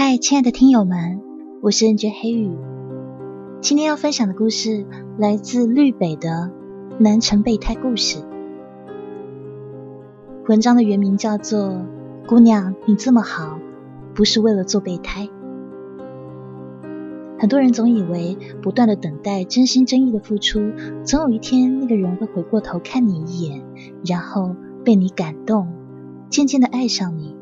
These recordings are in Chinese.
嗨，亲爱的听友们，我是 NJ 黑雨。今天要分享的故事来自绿北的南城备胎故事。文章的原名叫做《姑娘，你这么好，不是为了做备胎》。很多人总以为不断的等待、真心真意的付出，总有一天那个人会回过头看你一眼，然后被你感动，渐渐的爱上你。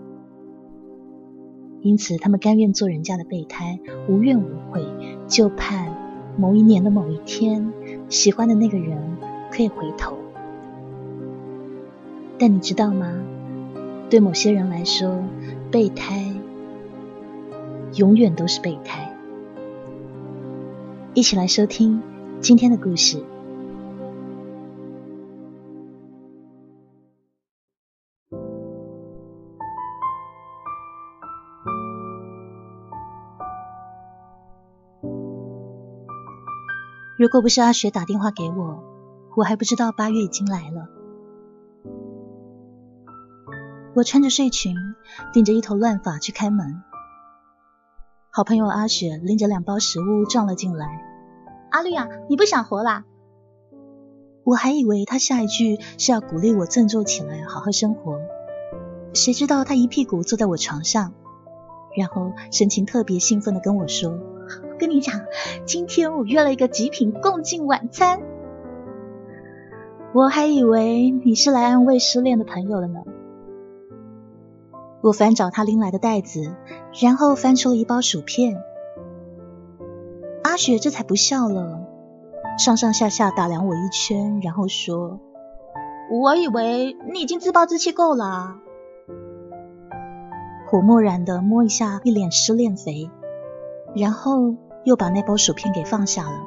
因此，他们甘愿做人家的备胎，无怨无悔，就盼某一年的某一天，喜欢的那个人可以回头。但你知道吗？对某些人来说，备胎永远都是备胎。一起来收听今天的故事。如果不是阿雪打电话给我，我还不知道八月已经来了。我穿着睡裙，顶着一头乱发去开门。好朋友阿雪拎着两包食物撞了进来。阿绿啊，你不想活啦？我还以为他下一句是要鼓励我振作起来，好好生活。谁知道他一屁股坐在我床上，然后神情特别兴奋的跟我说：“跟你讲，今天我约了一个极品共进晚餐。”我还以为你是来安慰失恋的朋友了呢。我翻找他拎来的袋子，然后翻出了一包薯片。阿雪这才不笑了，上上下下打量我一圈，然后说：“我以为你已经自暴自弃够了。”我漠然的摸一下一脸失恋肥，然后又把那包薯片给放下了。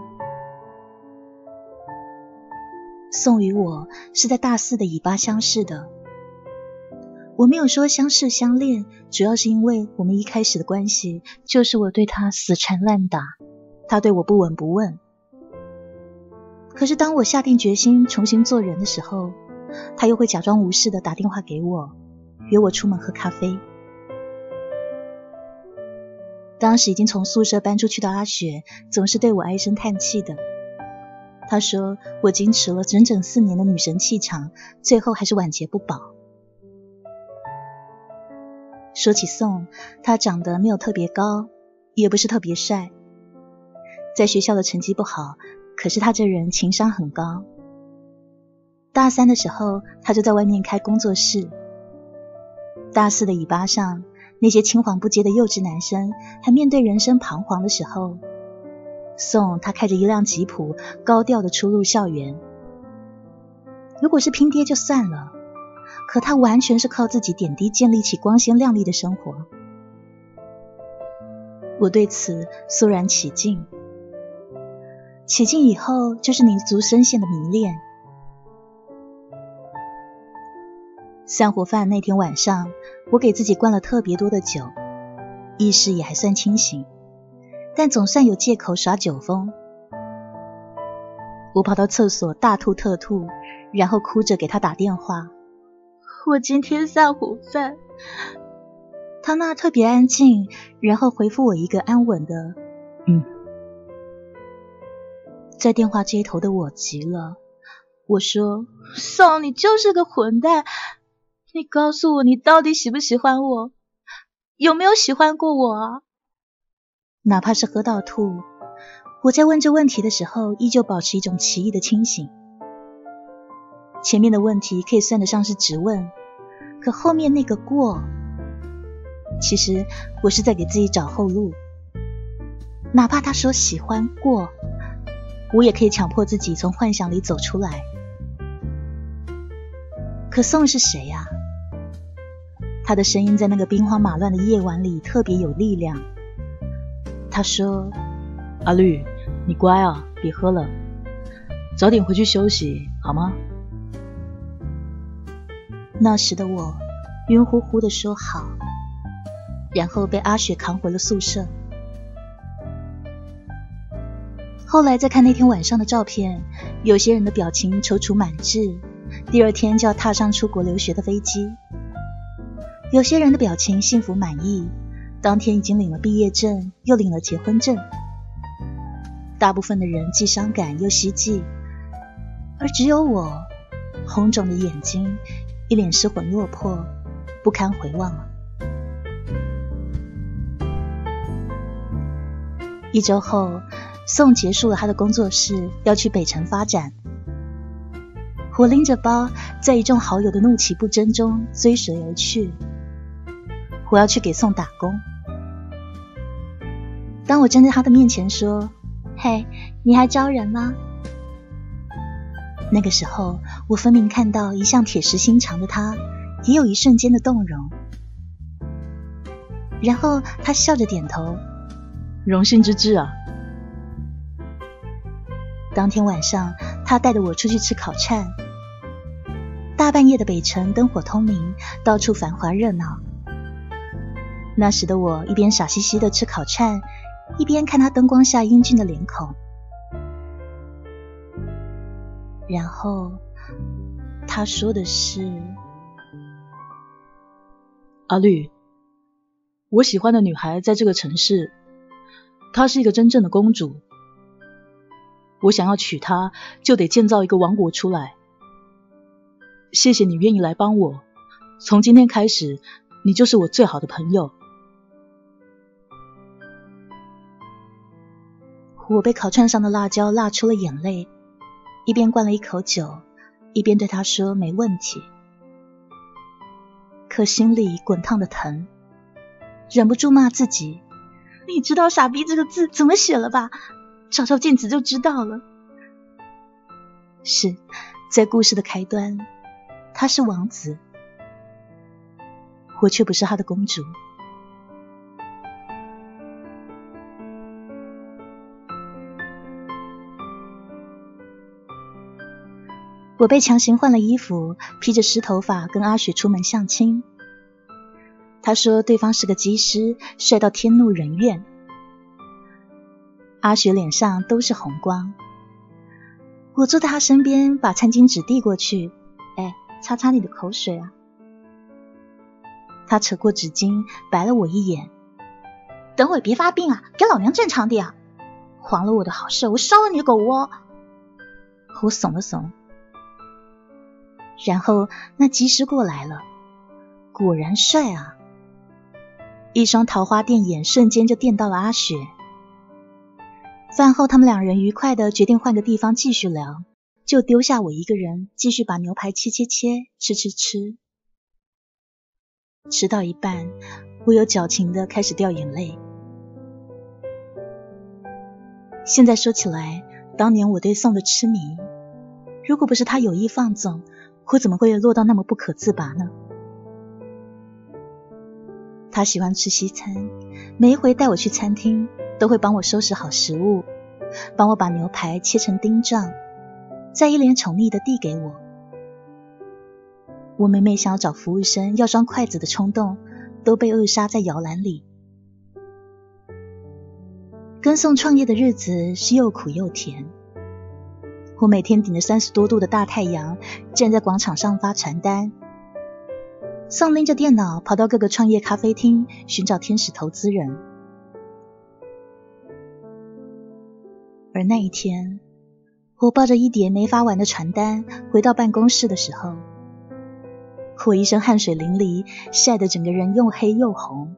宋与我是在大四的尾巴相识的。我没有说相识相恋，主要是因为我们一开始的关系就是我对他死缠烂打，他对我不闻不问。可是当我下定决心重新做人的时候，他又会假装无视的打电话给我，约我出门喝咖啡。当时已经从宿舍搬出去的阿雪总是对我唉声叹气的，他说我矜持了整整四年的女神气场，最后还是晚节不保。说起宋，他长得没有特别高，也不是特别帅，在学校的成绩不好，可是他这人情商很高。大三的时候，他就在外面开工作室。大四的尾巴上，那些青黄不接的幼稚男生还面对人生彷徨的时候，宋他开着一辆吉普，高调的出入校园。如果是拼爹就算了。可他完全是靠自己点滴建立起光鲜亮丽的生活，我对此肃然起敬。起敬以后就是你足深陷的迷恋。散伙饭那天晚上，我给自己灌了特别多的酒，意识也还算清醒，但总算有借口耍酒疯。我跑到厕所大吐特吐，然后哭着给他打电话。我今天散伙饭，他那特别安静，然后回复我一个安稳的“嗯”。在电话接头的我急了，我说：“宋，你就是个混蛋！你告诉我，你到底喜不喜欢我？有没有喜欢过我？哪怕是喝到吐，我在问这问题的时候，依旧保持一种奇异的清醒。”前面的问题可以算得上是直问，可后面那个过，其实我是在给自己找后路。哪怕他说喜欢过，我也可以强迫自己从幻想里走出来。可宋是谁呀？他的声音在那个兵荒马乱的夜晚里特别有力量。他说：“阿绿，你乖啊，别喝了，早点回去休息好吗？”那时的我晕乎乎的说好，然后被阿雪扛回了宿舍。后来再看那天晚上的照片，有些人的表情踌躇满志，第二天就要踏上出国留学的飞机；有些人的表情幸福满意，当天已经领了毕业证，又领了结婚证。大部分的人既伤感又希冀，而只有我，红肿的眼睛，一脸失魂落魄，不堪回望了。一周后，宋结束了他的工作室，要去北城发展。我拎着包，在一众好友的怒其不争中追随而去。我要去给宋打工。当我站在他的面前说：“嘿，你还招人吗？”那个时候，我分明看到一向铁石心肠的他，也有一瞬间的动容。然后他笑着点头：“荣幸之至啊。”当天晚上，他带着我出去吃烤串。大半夜的北城灯火通明，到处繁华热闹。那时的我一边傻兮兮的吃烤串，一边看他灯光下英俊的脸孔。然后他说的是：“阿绿，我喜欢的女孩在这个城市，她是一个真正的公主。我想要娶她，就得建造一个王国出来。”谢谢你愿意来帮我。从今天开始，你就是我最好的朋友。我被烤串上的辣椒辣出了眼泪，一边灌了一口酒，一边对他说：“没问题。”可心里滚烫的疼，忍不住骂自己：“你知道‘傻逼’这个字怎么写了吧？照照镜子就知道了。”是在故事的开端。他是王子，我却不是他的公主。我被强行换了衣服，披着湿头发跟阿雪出门相亲。他说对方是个机师，帅到天怒人怨。阿雪脸上都是红光。我坐在他身边，把餐巾纸递过去。哎擦擦你的口水啊！他扯过纸巾，白了我一眼。等会别发病啊，给老娘正常点！黄了我的好事，我烧了你的狗窝！我耸了耸，然后那技师过来了，果然帅啊！一双桃花电眼瞬间就电到了阿雪。饭后，他们两人愉快的决定换个地方继续聊。就丢下我一个人，继续把牛排切切切，吃吃吃。吃到一半，我有矫情的开始掉眼泪。现在说起来，当年我对宋的痴迷，如果不是他有意放纵，我怎么会落到那么不可自拔呢？他喜欢吃西餐，每一回带我去餐厅，都会帮我收拾好食物，帮我把牛排切成丁状。再一脸宠溺的递给我，我每每想要找服务生要双筷子的冲动，都被扼杀在摇篮里。跟宋创业的日子是又苦又甜。我每天顶着三十多度的大太阳，站在广场上发传单。宋拎着电脑跑到各个创业咖啡厅寻找天使投资人。而那一天。我抱着一叠没发完的传单回到办公室的时候，我一身汗水淋漓，晒得整个人又黑又红。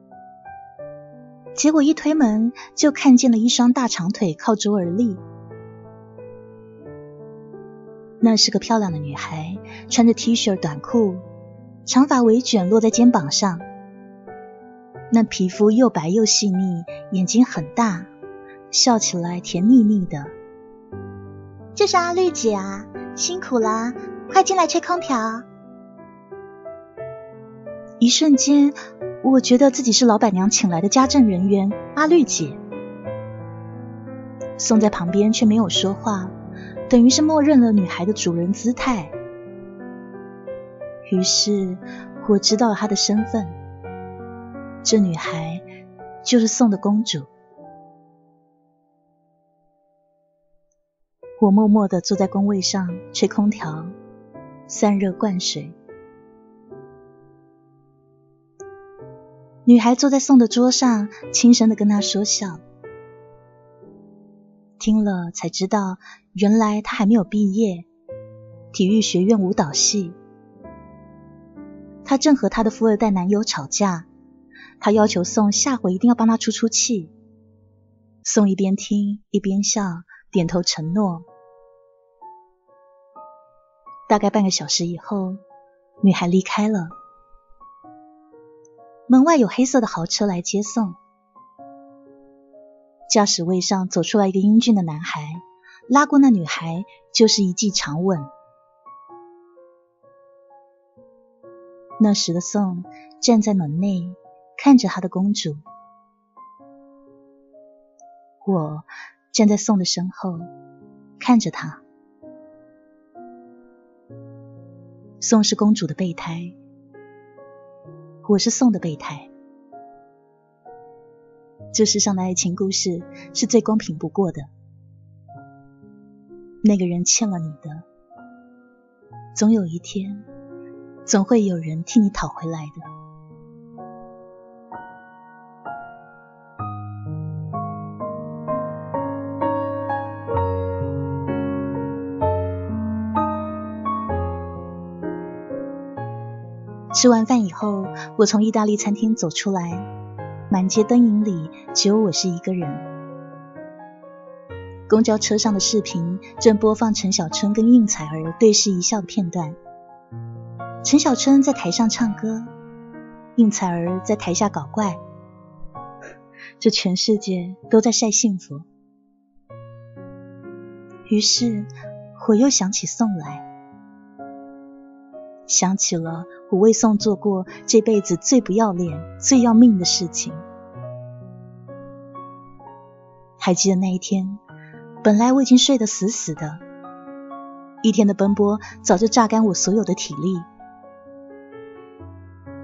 结果一推门，就看见了一双大长腿靠桌而立。那是个漂亮的女孩，穿着 T 恤短裤，长发微卷落在肩膀上。那皮肤又白又细腻，眼睛很大，笑起来甜蜜蜜的。这是阿绿姐啊，辛苦啦，快进来吹空调。一瞬间，我觉得自己是老板娘请来的家政人员阿绿姐。宋在旁边却没有说话，等于是默认了女孩的主人姿态。于是我知道了她的身份，这女孩就是宋的公主。我默默的坐在工位上吹空调，散热灌水。女孩坐在宋的桌上，轻声的跟他说笑。听了才知道，原来他还没有毕业，体育学院舞蹈系。他正和他的富二代男友吵架，他要求宋下回一定要帮他出出气。宋一边听一边笑，点头承诺。大概半个小时以后，女孩离开了。门外有黑色的豪车来接送，驾驶位上走出来一个英俊的男孩，拉过那女孩就是一记长吻。那时的宋站在门内，看着他的公主，我站在宋的身后，看着他。宋是公主的备胎。我是宋的备胎。这世上的爱情故事是最公平不过的。那个人欠了你的，总有一天，总会有人替你讨回来的。吃完饭以后，我从意大利餐厅走出来，满街灯影里只有我是一个人。公交车上的视频正播放陈小春跟应采儿对视一笑的片段。陈小春在台上唱歌，应采儿在台下搞怪，这全世界都在晒幸福。于是我又想起宋来。想起了我为宋做过这辈子最不要脸、最要命的事情。还记得那一天，本来我已经睡得死死的，一天的奔波早就榨干我所有的体力。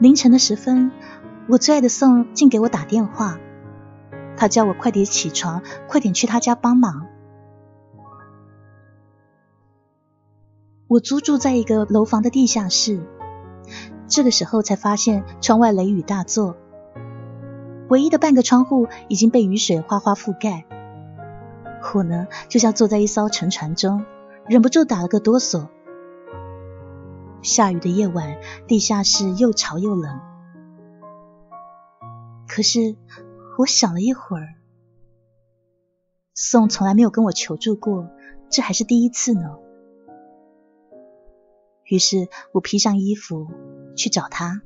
凌晨的时分，我最爱的宋竟给我打电话，他叫我快点起床，快点去他家帮忙。我租住在一个楼房的地下室，这个时候才发现窗外雷雨大作，唯一的半个窗户已经被雨水哗哗覆盖。我呢，就像坐在一艘沉船中，忍不住打了个哆嗦。下雨的夜晚，地下室又潮又冷。可是我想了一会儿，宋从来没有跟我求助过，这还是第一次呢。于是我披上衣服去找他。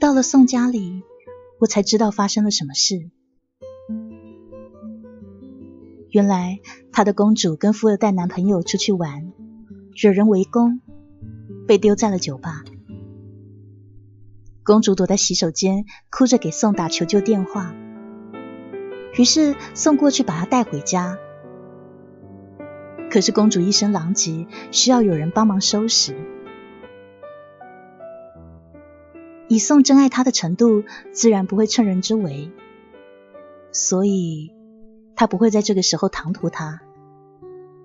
到了宋家里，我才知道发生了什么事。原来他的公主跟富二代男朋友出去玩，惹人围攻，被丢在了酒吧。公主躲在洗手间，哭着给宋打求救电话。于是宋过去把她带回家。可是公主一身狼藉，需要有人帮忙收拾。以宋真爱她的程度，自然不会趁人之危，所以他不会在这个时候唐突她，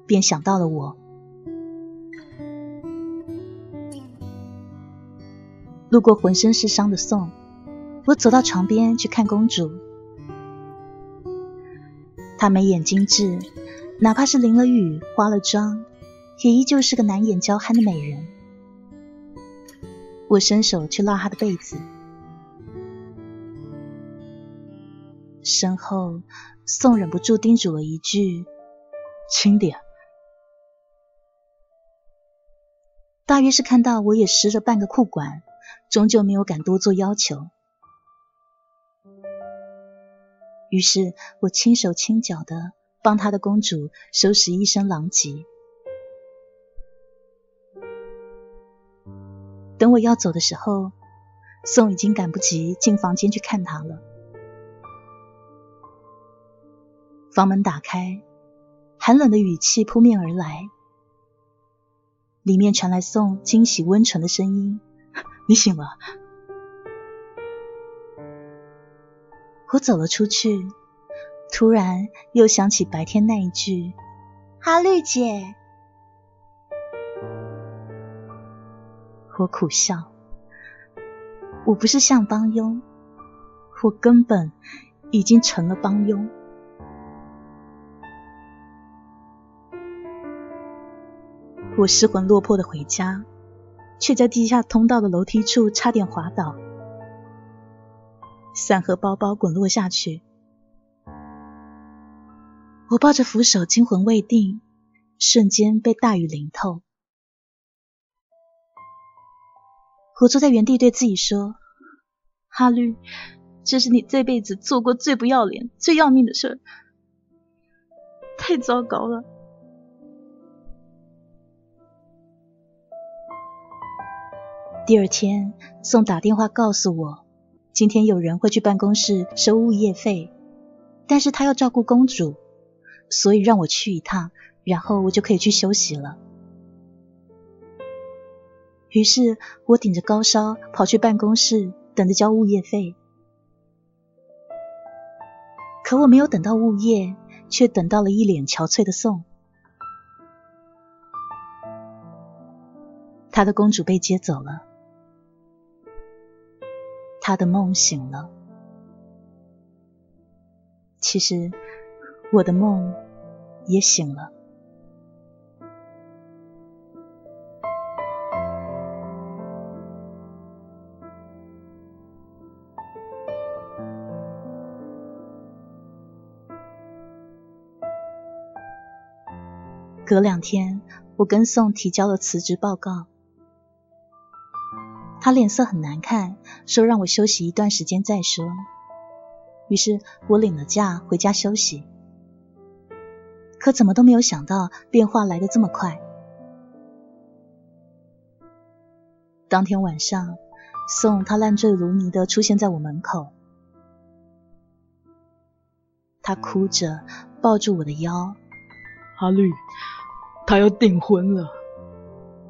便想到了我。路过浑身是伤的宋，我走到床边去看公主，她眉眼精致。哪怕是淋了雨、化了妆，也依旧是个难掩娇憨的美人。我伸手去拉她的被子，身后宋忍不住叮嘱了一句：“轻点。”大约是看到我也湿了半个裤管，终究没有敢多做要求。于是我轻手轻脚的。帮他的公主收拾一身狼藉。等我要走的时候，宋已经赶不及进房间去看他了。房门打开，寒冷的语气扑面而来，里面传来宋惊喜温存的声音：“你醒了。”我走了出去。突然又想起白天那一句：“哈绿姐。”我苦笑，我不是像帮佣，我根本已经成了帮佣。我失魂落魄的回家，却在地下通道的楼梯处差点滑倒，伞和包包滚落下去。我抱着扶手，惊魂未定，瞬间被大雨淋透。我坐在原地，对自己说：“哈律，这是你这辈子做过最不要脸、最要命的事儿，太糟糕了。”第二天，宋打电话告诉我，今天有人会去办公室收物业费，但是他要照顾公主。所以让我去一趟，然后我就可以去休息了。于是我顶着高烧跑去办公室，等着交物业费。可我没有等到物业，却等到了一脸憔悴的宋。他的公主被接走了，他的梦醒了。其实。我的梦也醒了。隔两天，我跟宋提交了辞职报告，他脸色很难看，说让我休息一段时间再说。于是我领了假回家休息。可怎么都没有想到变化来得这么快。当天晚上，宋他烂醉如泥的出现在我门口，他哭着抱住我的腰，阿绿，他要订婚了，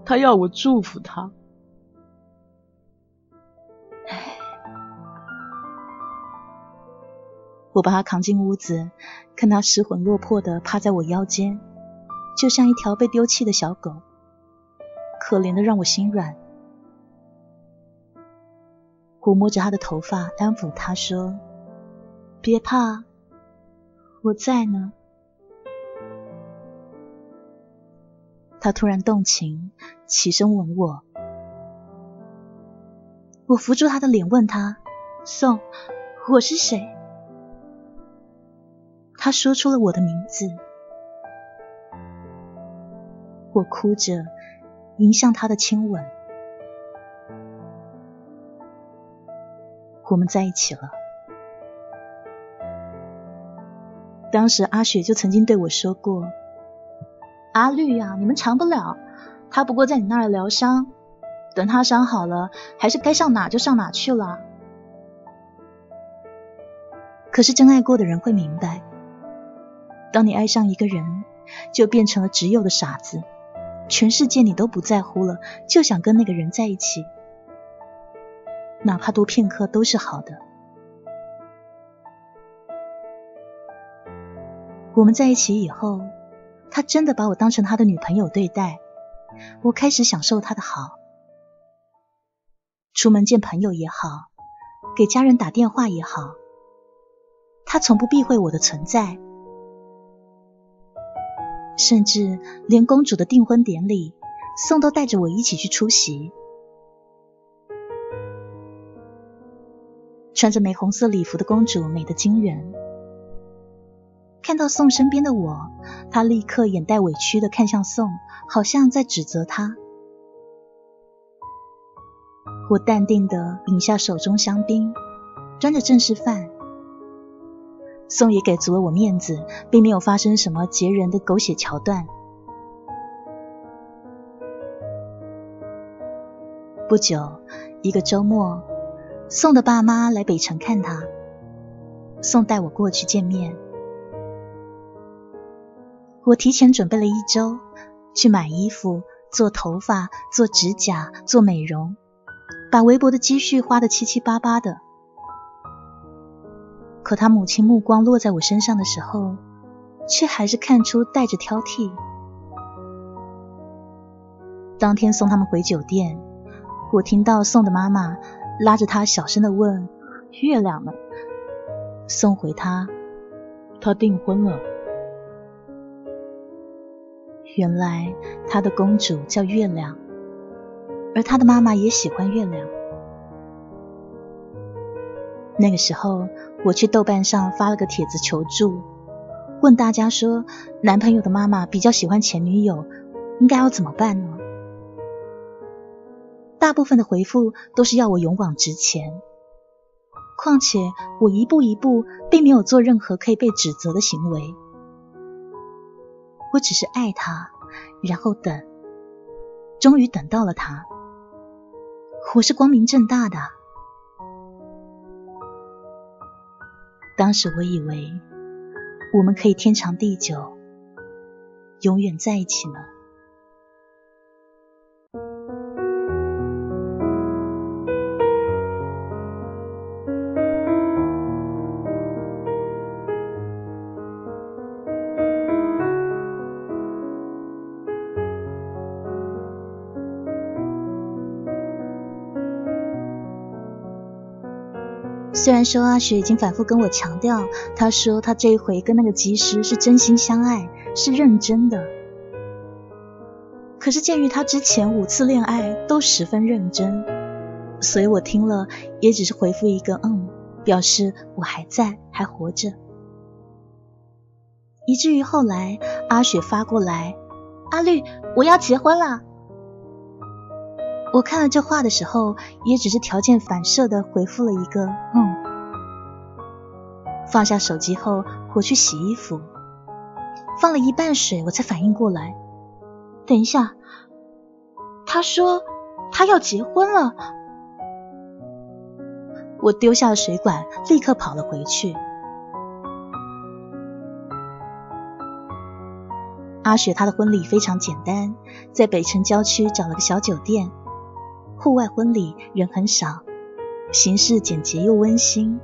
他要我祝福他。我把他扛进屋子，看他失魂落魄的趴在我腰间，就像一条被丢弃的小狗，可怜的让我心软。我摸着他的头发，安抚他说：“别怕，我在呢。”他突然动情，起身吻我。我扶住他的脸，问他：“宋，我是谁？”他说出了我的名字，我哭着迎向他的亲吻，我们在一起了。当时阿雪就曾经对我说过：“阿绿呀，你们长不了，他不过在你那儿疗伤，等他伤好了，还是该上哪就上哪去了。”可是真爱过的人会明白。当你爱上一个人，就变成了执拗的傻子，全世界你都不在乎了，就想跟那个人在一起，哪怕多片刻都是好的。我们在一起以后，他真的把我当成他的女朋友对待，我开始享受他的好，出门见朋友也好，给家人打电话也好，他从不避讳我的存在。甚至连公主的订婚典礼，宋都带着我一起去出席。穿着玫红色礼服的公主美得惊人。看到宋身边的我，她立刻眼带委屈的看向宋，好像在指责他。我淡定的饮下手中香槟，端着正式饭。宋也给足了我面子，并没有发生什么截人的狗血桥段。不久，一个周末，宋的爸妈来北城看他，宋带我过去见面。我提前准备了一周，去买衣服、做头发、做指甲、做美容，把微薄的积蓄花得七七八八的。可他母亲目光落在我身上的时候，却还是看出带着挑剔。当天送他们回酒店，我听到宋的妈妈拉着他小声的问：“月亮呢？”宋回他：“他订婚了。”原来他的公主叫月亮，而他的妈妈也喜欢月亮。那个时候，我去豆瓣上发了个帖子求助，问大家说，男朋友的妈妈比较喜欢前女友，应该要怎么办呢？大部分的回复都是要我勇往直前，况且我一步一步并没有做任何可以被指责的行为，我只是爱他，然后等，终于等到了他，我是光明正大的。当时我以为我们可以天长地久，永远在一起呢。虽然说阿雪已经反复跟我强调，她说她这一回跟那个技师是真心相爱，是认真的。可是鉴于他之前五次恋爱都十分认真，所以我听了也只是回复一个嗯，表示我还在，还活着。以至于后来阿雪发过来，阿绿，我要结婚了。我看了这话的时候，也只是条件反射的回复了一个“嗯”。放下手机后，我去洗衣服，放了一半水，我才反应过来。等一下，他说他要结婚了。我丢下了水管，立刻跑了回去。阿雪她的婚礼非常简单，在北城郊区找了个小酒店。户外婚礼人很少，形式简洁又温馨。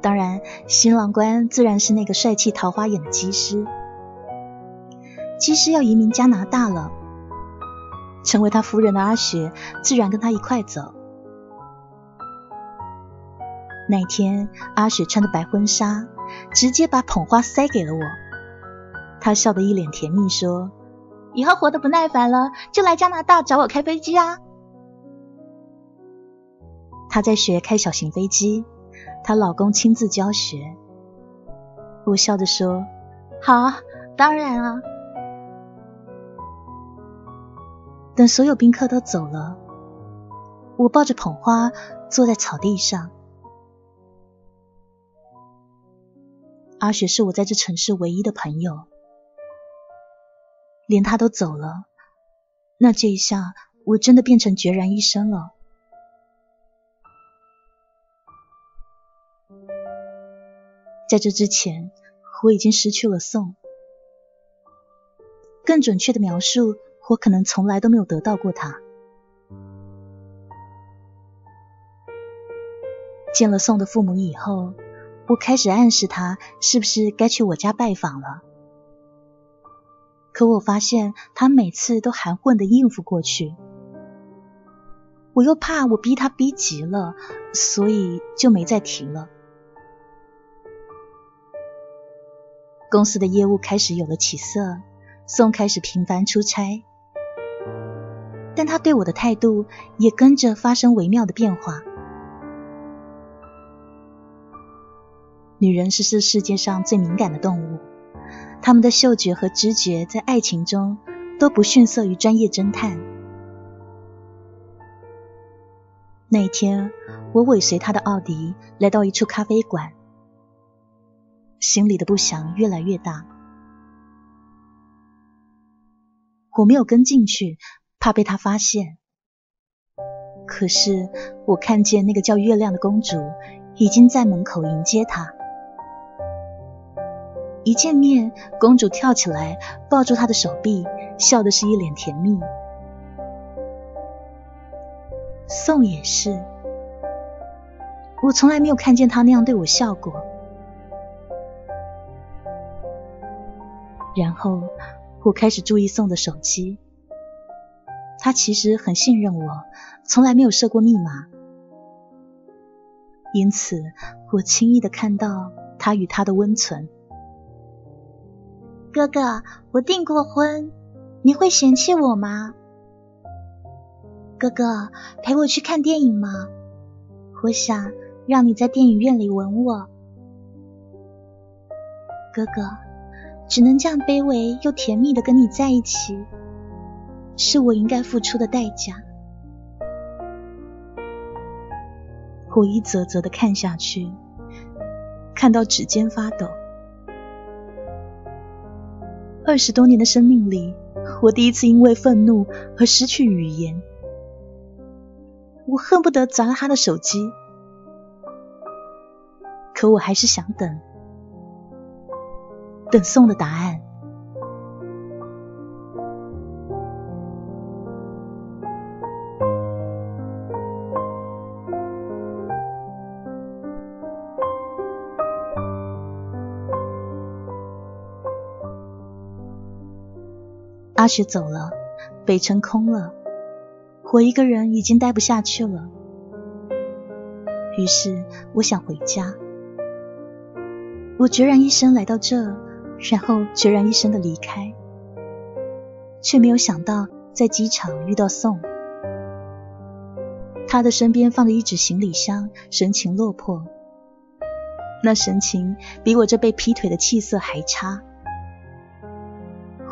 当然，新郎官自然是那个帅气桃花眼的机师。机师要移民加拿大了，成为他夫人的阿雪自然跟他一块走。那天，阿雪穿的白婚纱，直接把捧花塞给了我。她笑得一脸甜蜜，说：“以后活得不耐烦了，就来加拿大找我开飞机啊。”她在学开小型飞机，她老公亲自教学。我笑着说：“好，当然啊。”等所有宾客都走了，我抱着捧花坐在草地上。阿雪是我在这城市唯一的朋友，连他都走了，那这一下我真的变成孑然一身了。在这之前，我已经失去了宋。更准确的描述，我可能从来都没有得到过他。见了宋的父母以后，我开始暗示他是不是该去我家拜访了。可我发现他每次都含混的应付过去，我又怕我逼他逼急了，所以就没再提了。公司的业务开始有了起色，宋开始频繁出差，但他对我的态度也跟着发生微妙的变化。女人是这世界上最敏感的动物，她们的嗅觉和知觉在爱情中都不逊色于专业侦探。那一天，我尾随他的奥迪来到一处咖啡馆。心里的不祥越来越大，我没有跟进去，怕被他发现。可是我看见那个叫月亮的公主已经在门口迎接他。一见面，公主跳起来抱住他的手臂，笑的是一脸甜蜜。宋也是，我从来没有看见他那样对我笑过。然后我开始注意宋的手机，他其实很信任我，从来没有设过密码。因此，我轻易的看到他与他的温存。哥哥，我订过婚，你会嫌弃我吗？哥哥，陪我去看电影吗？我想让你在电影院里吻我。哥哥，只能这样卑微又甜蜜的跟你在一起，是我应该付出的代价。我一则则的看下去，看到指尖发抖。二十多年的生命里，我第一次因为愤怒而失去语言。我恨不得砸了他的手机，可我还是想等，等送的答案。阿雪走了，北城空了，我一个人已经待不下去了。于是我想回家。我决然一生来到这，然后决然一身的离开，却没有想到在机场遇到宋。他的身边放着一纸行李箱，神情落魄，那神情比我这被劈腿的气色还差。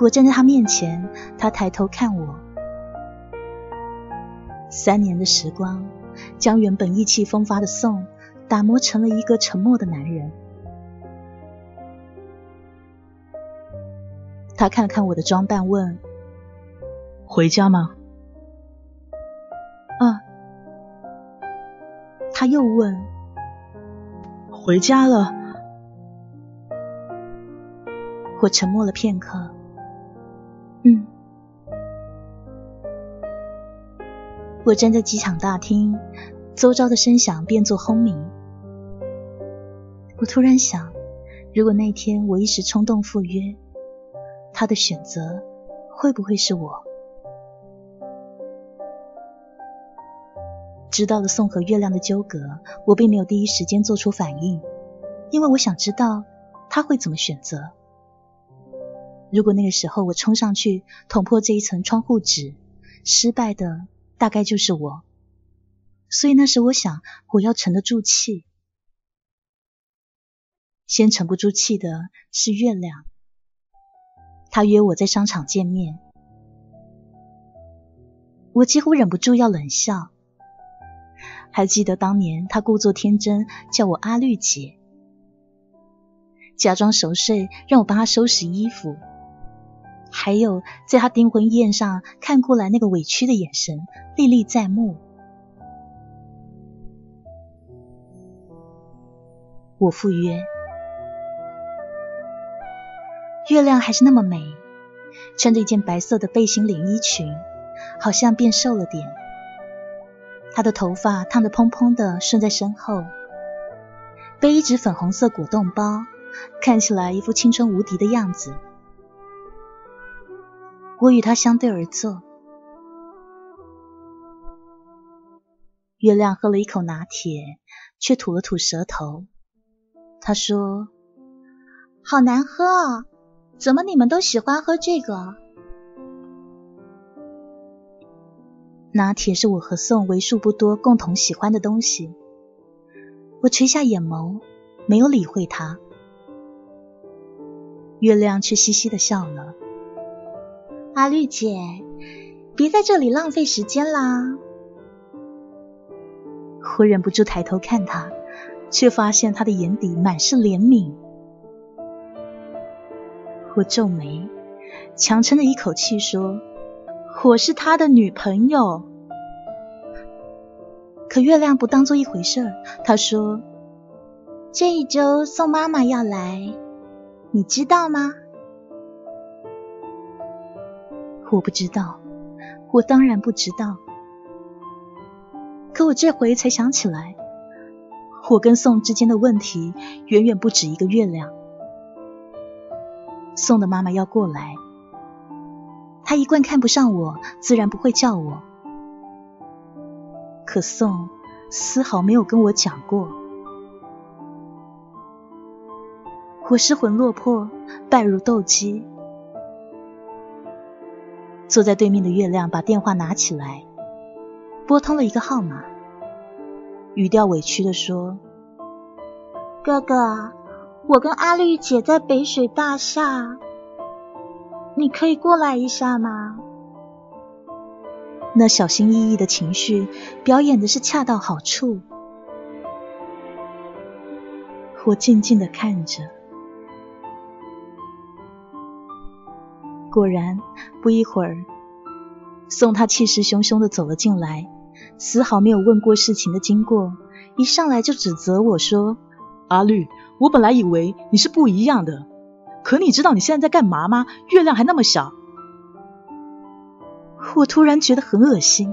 我站在他面前，他抬头看我。三年的时光，将原本意气风发的宋打磨成了一个沉默的男人。他看了看我的装扮，问：“回家吗？”啊。他又问：“回家了。”我沉默了片刻。嗯，我站在机场大厅，周遭的声响变作轰鸣。我突然想，如果那天我一时冲动赴约，他的选择会不会是我？知道了宋和月亮的纠葛，我并没有第一时间做出反应，因为我想知道他会怎么选择。如果那个时候我冲上去捅破这一层窗户纸，失败的大概就是我。所以那时我想，我要沉得住气。先沉不住气的是月亮，他约我在商场见面，我几乎忍不住要冷笑。还记得当年他故作天真叫我阿绿姐，假装熟睡让我帮他收拾衣服。还有，在他订婚宴上看过来那个委屈的眼神，历历在目。我赴约，月亮还是那么美，穿着一件白色的背心连衣裙，好像变瘦了点。她的头发烫得蓬蓬的，顺在身后，背一只粉红色果冻包，看起来一副青春无敌的样子。我与他相对而坐，月亮喝了一口拿铁，却吐了吐舌头。他说：“好难喝啊，怎么你们都喜欢喝这个？”拿铁是我和宋为数不多共同喜欢的东西。我垂下眼眸，没有理会他。月亮却嘻嘻的笑了。阿绿姐，别在这里浪费时间啦！我忍不住抬头看他，却发现他的眼底满是怜悯。我皱眉，强撑着一口气说：“我是他的女朋友。”可月亮不当做一回事儿，他说：“这一周宋妈妈要来，你知道吗？”我不知道，我当然不知道。可我这回才想起来，我跟宋之间的问题远远不止一个月亮。宋的妈妈要过来，他一贯看不上我，自然不会叫我。可宋丝毫没有跟我讲过，我失魂落魄，败如斗鸡。坐在对面的月亮把电话拿起来，拨通了一个号码，语调委屈的说：“哥哥，我跟阿绿姐在北水大厦，你可以过来一下吗？”那小心翼翼的情绪表演的是恰到好处，我静静的看着。果然，不一会儿，宋他气势汹汹的走了进来，丝毫没有问过事情的经过，一上来就指责我说：“阿绿，我本来以为你是不一样的，可你知道你现在在干嘛吗？月亮还那么小。”我突然觉得很恶心，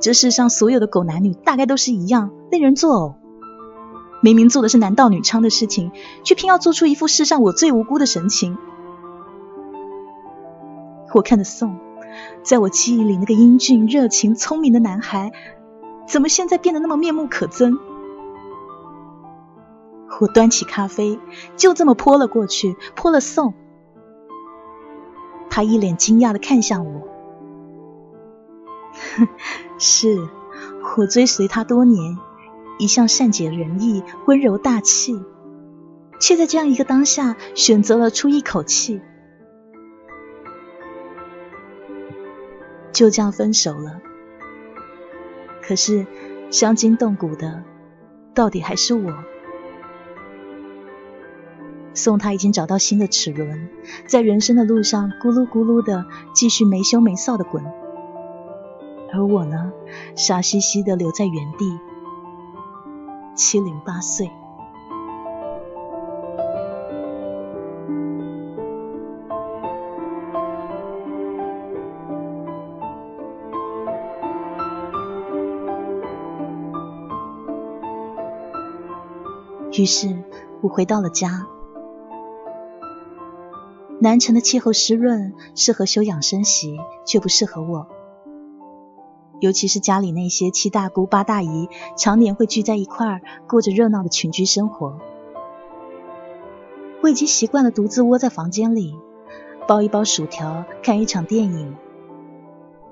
这世上所有的狗男女大概都是一样，令人作呕。明明做的是男盗女娼的事情，却偏要做出一副世上我最无辜的神情。我看着宋，在我记忆里那个英俊、热情、聪明的男孩，怎么现在变得那么面目可憎？我端起咖啡，就这么泼了过去，泼了送。他一脸惊讶的看向我。是我追随他多年，一向善解人意、温柔大气，却在这样一个当下选择了出一口气，就这样分手了。可是伤筋动骨的，到底还是我。宋他已经找到新的齿轮，在人生的路上咕噜咕噜的继续没羞没臊的滚。而我呢，傻兮兮的留在原地，七零八碎。于是我回到了家。南城的气候湿润，适合修养生息，却不适合我。尤其是家里那些七大姑八大姨，常年会聚在一块儿，过着热闹的群居生活。我已经习惯了独自窝在房间里，包一包薯条，看一场电影。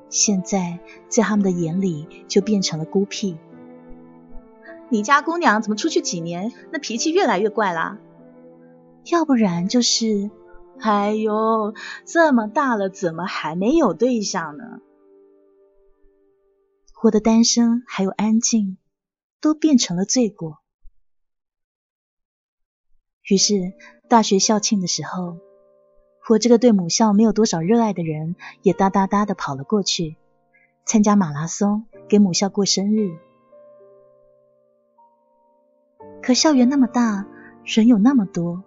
现在在他们的眼里，就变成了孤僻。你家姑娘怎么出去几年，那脾气越来越怪啦？要不然就是，哎呦，这么大了，怎么还没有对象呢？我的单身还有安静，都变成了罪过。于是大学校庆的时候，我这个对母校没有多少热爱的人，也哒哒哒的跑了过去，参加马拉松，给母校过生日。可校园那么大，人有那么多，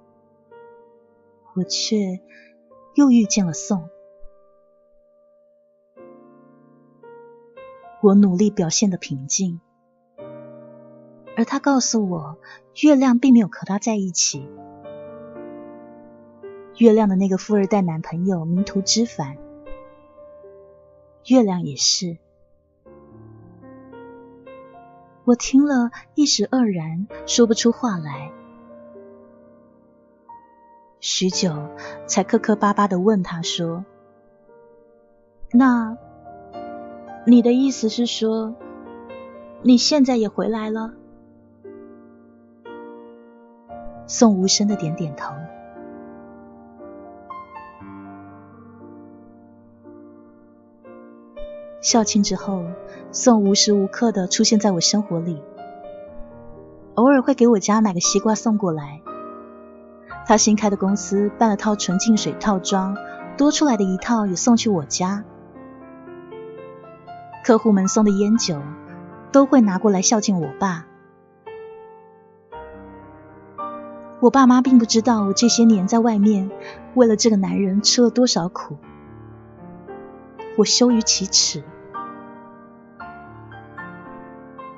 我却又遇见了宋。我努力表现的平静，而他告诉我，月亮并没有和他在一起。月亮的那个富二代男朋友迷途知返，月亮也是。我听了一时愕然，说不出话来。许久，才磕磕巴巴的问他说：“那？”你的意思是说，你现在也回来了？宋无声的点点头。校庆之后，宋无时无刻的出现在我生活里，偶尔会给我家买个西瓜送过来。他新开的公司办了套纯净水套装，多出来的一套也送去我家。客户们送的烟酒，都会拿过来孝敬我爸。我爸妈并不知道我这些年在外面为了这个男人吃了多少苦，我羞于启齿。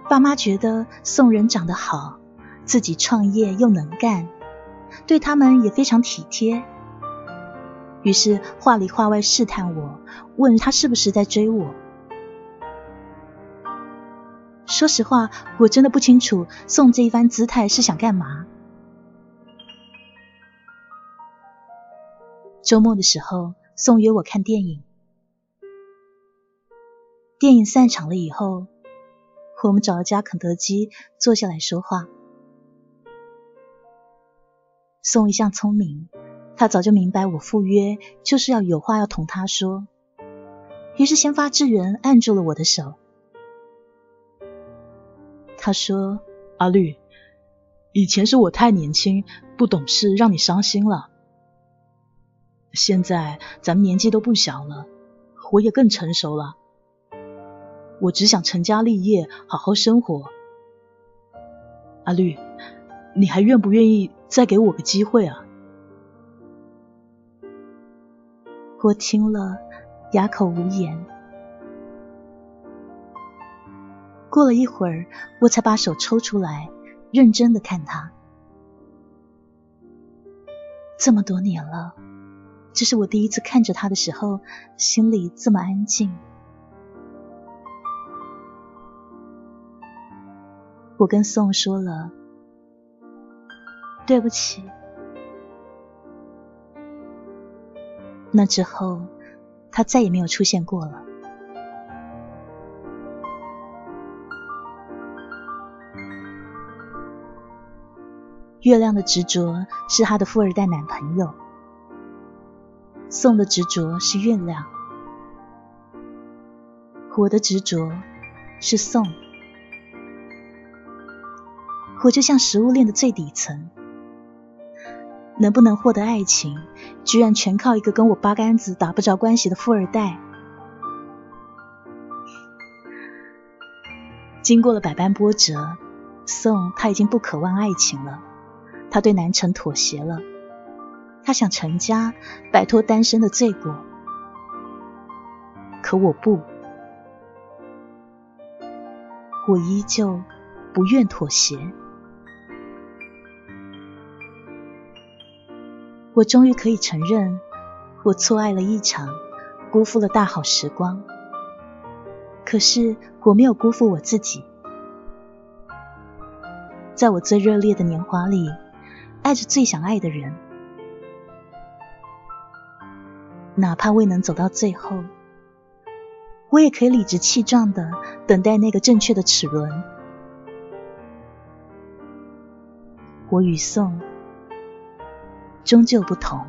爸妈觉得宋人长得好，自己创业又能干，对他们也非常体贴。于是话里话外试探我，问他是不是在追我。说实话，我真的不清楚宋这一番姿态是想干嘛。周末的时候，宋约我看电影。电影散场了以后，我们找了家肯德基坐下来说话。宋一向聪明，他早就明白我赴约就是要有话要同他说，于是先发制人按住了我的手。他说：“阿绿，以前是我太年轻不懂事，让你伤心了。现在咱们年纪都不小了，我也更成熟了。我只想成家立业，好好生活。阿绿，你还愿不愿意再给我个机会啊？”我听了，哑口无言。过了一会儿，我才把手抽出来，认真的看他。这么多年了，这是我第一次看着他的时候，心里这么安静。我跟宋说了，对不起。那之后，他再也没有出现过了。月亮的执着是他的富二代男朋友，宋的执着是月亮，我的执着是宋。我就像食物链的最底层，能不能获得爱情，居然全靠一个跟我八竿子打不着关系的富二代。经过了百般波折，宋他已经不渴望爱情了。他对南城妥协了，他想成家，摆脱单身的罪过。可我不，我依旧不愿妥协。我终于可以承认，我错爱了一场，辜负了大好时光。可是我没有辜负我自己，在我最热烈的年华里。爱着最想爱的人，哪怕未能走到最后，我也可以理直气壮的等待那个正确的齿轮。我与宋终究不同。